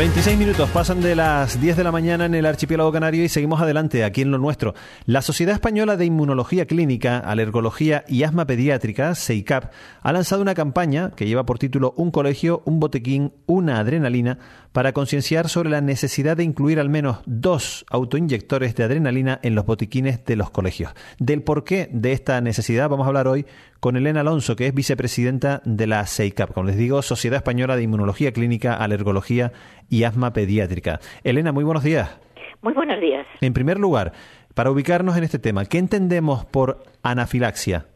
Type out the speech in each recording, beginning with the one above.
26 minutos pasan de las 10 de la mañana en el archipiélago canario y seguimos adelante aquí en lo nuestro. La Sociedad Española de Inmunología Clínica, Alergología y Asma Pediátrica, SEICAP, ha lanzado una campaña que lleva por título Un colegio, un botequín, una adrenalina para concienciar sobre la necesidad de incluir al menos dos autoinyectores de adrenalina en los botiquines de los colegios. Del porqué de esta necesidad vamos a hablar hoy con Elena Alonso, que es vicepresidenta de la SEICAP, como les digo, Sociedad Española de Inmunología Clínica, Alergología y Asma Pediátrica. Elena, muy buenos días. Muy buenos días. En primer lugar, para ubicarnos en este tema, ¿qué entendemos por anafilaxia?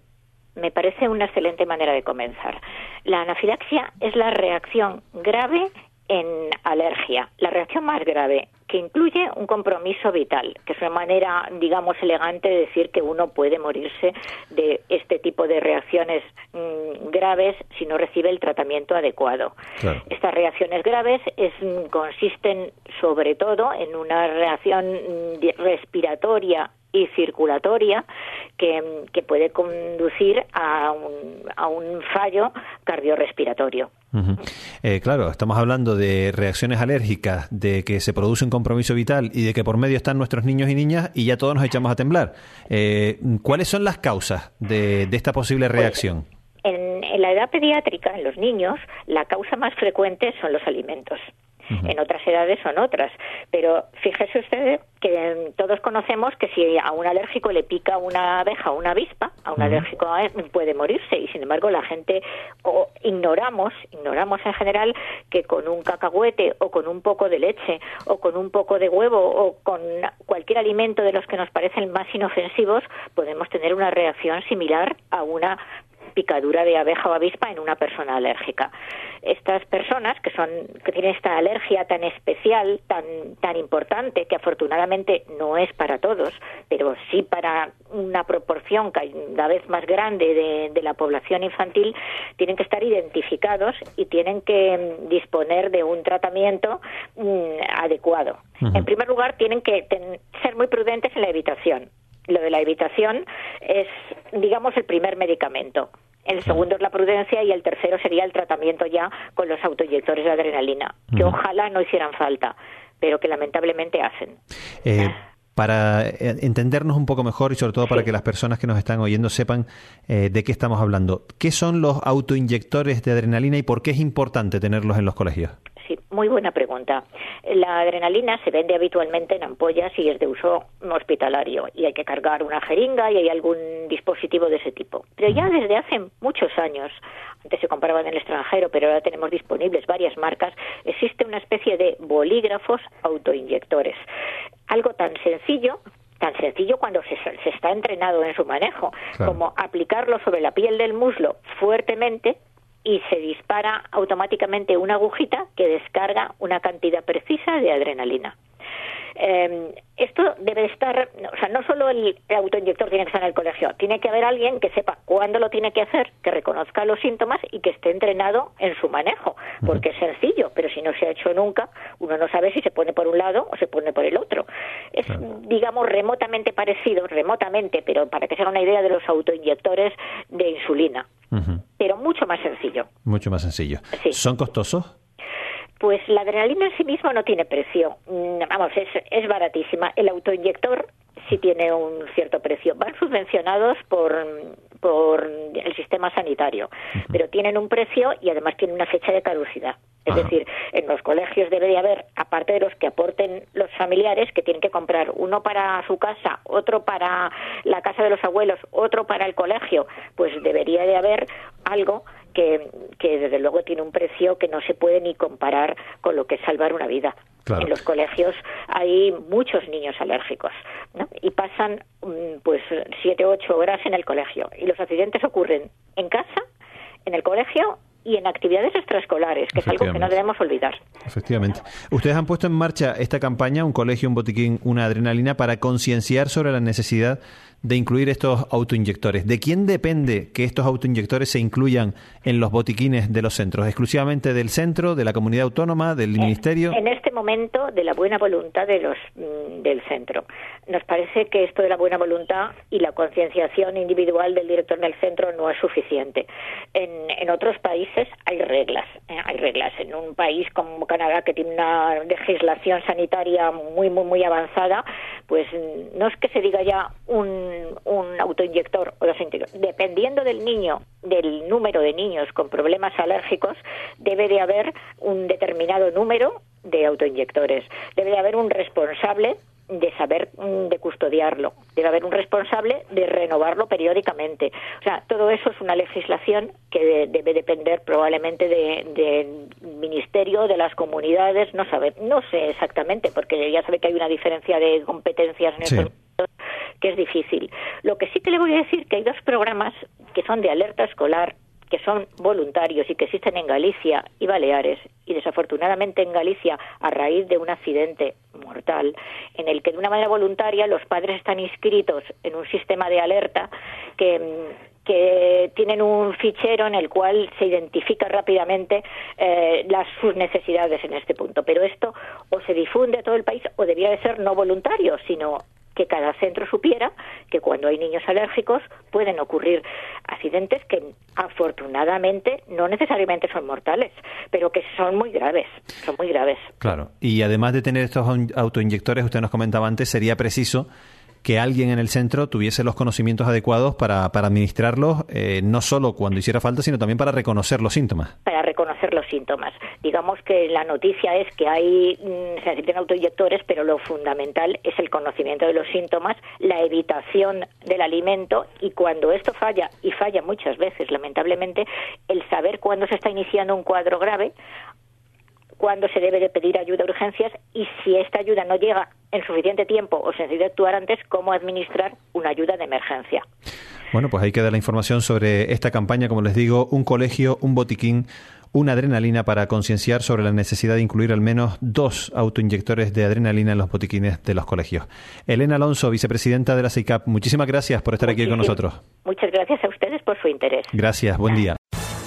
Me parece una excelente manera de comenzar. La anafilaxia es la reacción grave en alergia. La reacción más grave, que incluye un compromiso vital, que es una manera, digamos, elegante de decir que uno puede morirse de este tipo de reacciones mm, graves si no recibe el tratamiento adecuado. Estas reacciones graves es, consisten sobre todo en una reacción mm, respiratoria y circulatoria que, puede conducir a un, a un fallo cardiorrespiratorio. Eh, claro, estamos hablando de reacciones alérgicas, de que se produce un compromiso vital y de que por medio están nuestros niños y niñas y ya todos nos echamos a temblar. Eh, ¿Cuáles son las causas de, esta posible pues, reacción? en, la edad pediátrica, en los niños, la causa más frecuente son los alimentos. En otras edades son otras. Pero fíjese usted que todos conocemos que si a un alérgico le pica una abeja o una avispa, a un alérgico puede morirse. Y sin embargo, la gente o ignoramos, ignoramos en general que con un cacahuete o con un poco de leche o con un poco de huevo o con cualquier alimento de los que nos parecen más inofensivos, podemos tener una reacción similar a una picadura de abeja o avispa en una persona alérgica. Estas personas que son que tienen esta alergia tan especial, tan tan importante que afortunadamente no es para todos, pero sí para una proporción cada vez más grande de, de la población infantil, tienen que estar identificados y tienen que mm, disponer de un tratamiento mm, adecuado. En primer lugar, tienen que ser muy prudentes en la evitación lo de la evitación es, digamos, el primer medicamento. El segundo es la prudencia y el tercero sería el tratamiento ya con los autoinyectores de adrenalina, que ojalá no hicieran falta, pero que lamentablemente hacen. Eh, para eh, entendernos un poco mejor y sobre todo para que las personas que nos están oyendo sepan eh, de qué estamos hablando, ¿qué son los autoinyectores de adrenalina y por qué es importante tenerlos en los colegios? Sí, muy buena pregunta. La adrenalina se vende habitualmente en ampollas y es de uso hospitalario y hay que cargar una jeringa y hay algún dispositivo de ese tipo. Pero ya desde hace muchos años, antes se compraba en el extranjero, pero ahora tenemos disponibles varias marcas, existe una especie de bolígrafos autoinyectores. Algo tan sencillo tan sencillo cuando se, se, está entrenado en su manejo, como aplicarlo sobre la piel del muslo fuertemente y se dispara automáticamente una agujita que descarga una cantidad precisa de adrenalina. Eh, esto debe estar, o sea, no solo el autoinyector tiene que estar en el colegio, tiene que haber alguien que sepa cuándo lo tiene que hacer, que reconozca los síntomas y que esté entrenado en su manejo, porque es sencillo, pero si no se ha hecho nunca, uno no sabe si se pone por un lado o se pone por el otro. Es, digamos, remotamente parecido, remotamente, pero para que se haga una idea de los autoinyectores de insulina, pero mucho más sencillo. Mucho más sencillo. ¿Son costosos? Pues la adrenalina en sí misma no tiene precio. Mm, vamos, es, es baratísima. El autoinyector sí tiene un cierto precio. Van subvencionados por, por el sistema sanitario, pero tienen un precio y además tienen una fecha de caducidad. Es decir, en los colegios debe de haber, aparte de los que aporten los familiares, que tienen que comprar uno para su casa, otro para la casa de los abuelos, otro para el colegio, pues debería de haber algo que, que desde luego tiene un precio que no se puede ni comparar con lo que es salvar una vida. En los colegios hay muchos niños alérgicos ¿no? y pasan mm, pues siete ocho horas en el colegio y los accidentes ocurren en casa, en el colegio y en actividades extraescolares, que es algo que no debemos olvidar. Efectivamente. Ustedes han puesto en marcha esta campaña, un colegio, un botiquín, una adrenalina, para concienciar sobre la necesidad de incluir estos autoinyectores. ¿De quién depende que estos autoinyectores se incluyan en los botiquines de los centros? ¿Exclusivamente del centro, de la comunidad autónoma, del ministerio? En este momento, de la buena voluntad de los, mm, del centro. Nos parece que esto de la buena voluntad y la concienciación individual del director del centro no es suficiente. En, en otros países hay reglas. ¿eh? Hay reglas. En un país como Canadá, que tiene una legislación sanitaria muy, muy, muy avanzada, pues mm, no es que se diga ya un un, autoinyector o dos dependiendo del niño, del número de niños con problemas alérgicos, debe de haber un determinado número de autoinyectores. Debe de haber un responsable de saber mm, de custodiarlo, debe haber un responsable de renovarlo periódicamente. O sea, todo eso es una legislación que debe depender probablemente del ministerio, de las comunidades, no sabe, no sé exactamente, porque ya sabe que hay una diferencia de competencias en el que es difícil. Lo que sí que le voy a decir que hay dos programas que son de alerta escolar que son voluntarios y que existen en Galicia y Baleares y desafortunadamente en Galicia a raíz de un accidente mortal en el que de una manera voluntaria los padres están inscritos en un sistema de alerta que que tienen un fichero en el cual se identifica rápidamente eh, las sus necesidades en este punto. Pero esto o se difunde a todo el país o debía de ser no voluntario, sino que cada centro supiera que cuando hay niños alérgicos pueden ocurrir accidentes que afortunadamente no necesariamente son mortales, pero que son muy graves, son muy graves. Claro, y además de tener estos autoinyectores, usted nos comentaba antes, sería preciso que alguien en el centro tuviese los conocimientos adecuados para, para administrarlos, eh, no solo cuando hiciera falta, sino también para reconocer los síntomas. Para reconocer los síntomas. Digamos que la noticia es que hay, mm, se necesitan autoinyectores, pero lo fundamental es el conocimiento de los síntomas, la evitación del alimento y cuando esto falla, y falla muchas veces, lamentablemente, el saber cuándo se está iniciando un cuadro grave cuándo se debe de pedir ayuda a urgencias y si esta ayuda no llega en suficiente tiempo o se necesita actuar antes, cómo administrar una ayuda de emergencia. Bueno, pues ahí queda la información sobre esta campaña, como les digo, un colegio, un botiquín, una adrenalina para concienciar sobre la necesidad de incluir al menos dos autoinyectores de adrenalina en los botiquines de los colegios. Elena Alonso, vicepresidenta de la CICAP, muchísimas gracias por estar aquí con nosotros. Muchas gracias a ustedes por su interés. Gracias, buen día.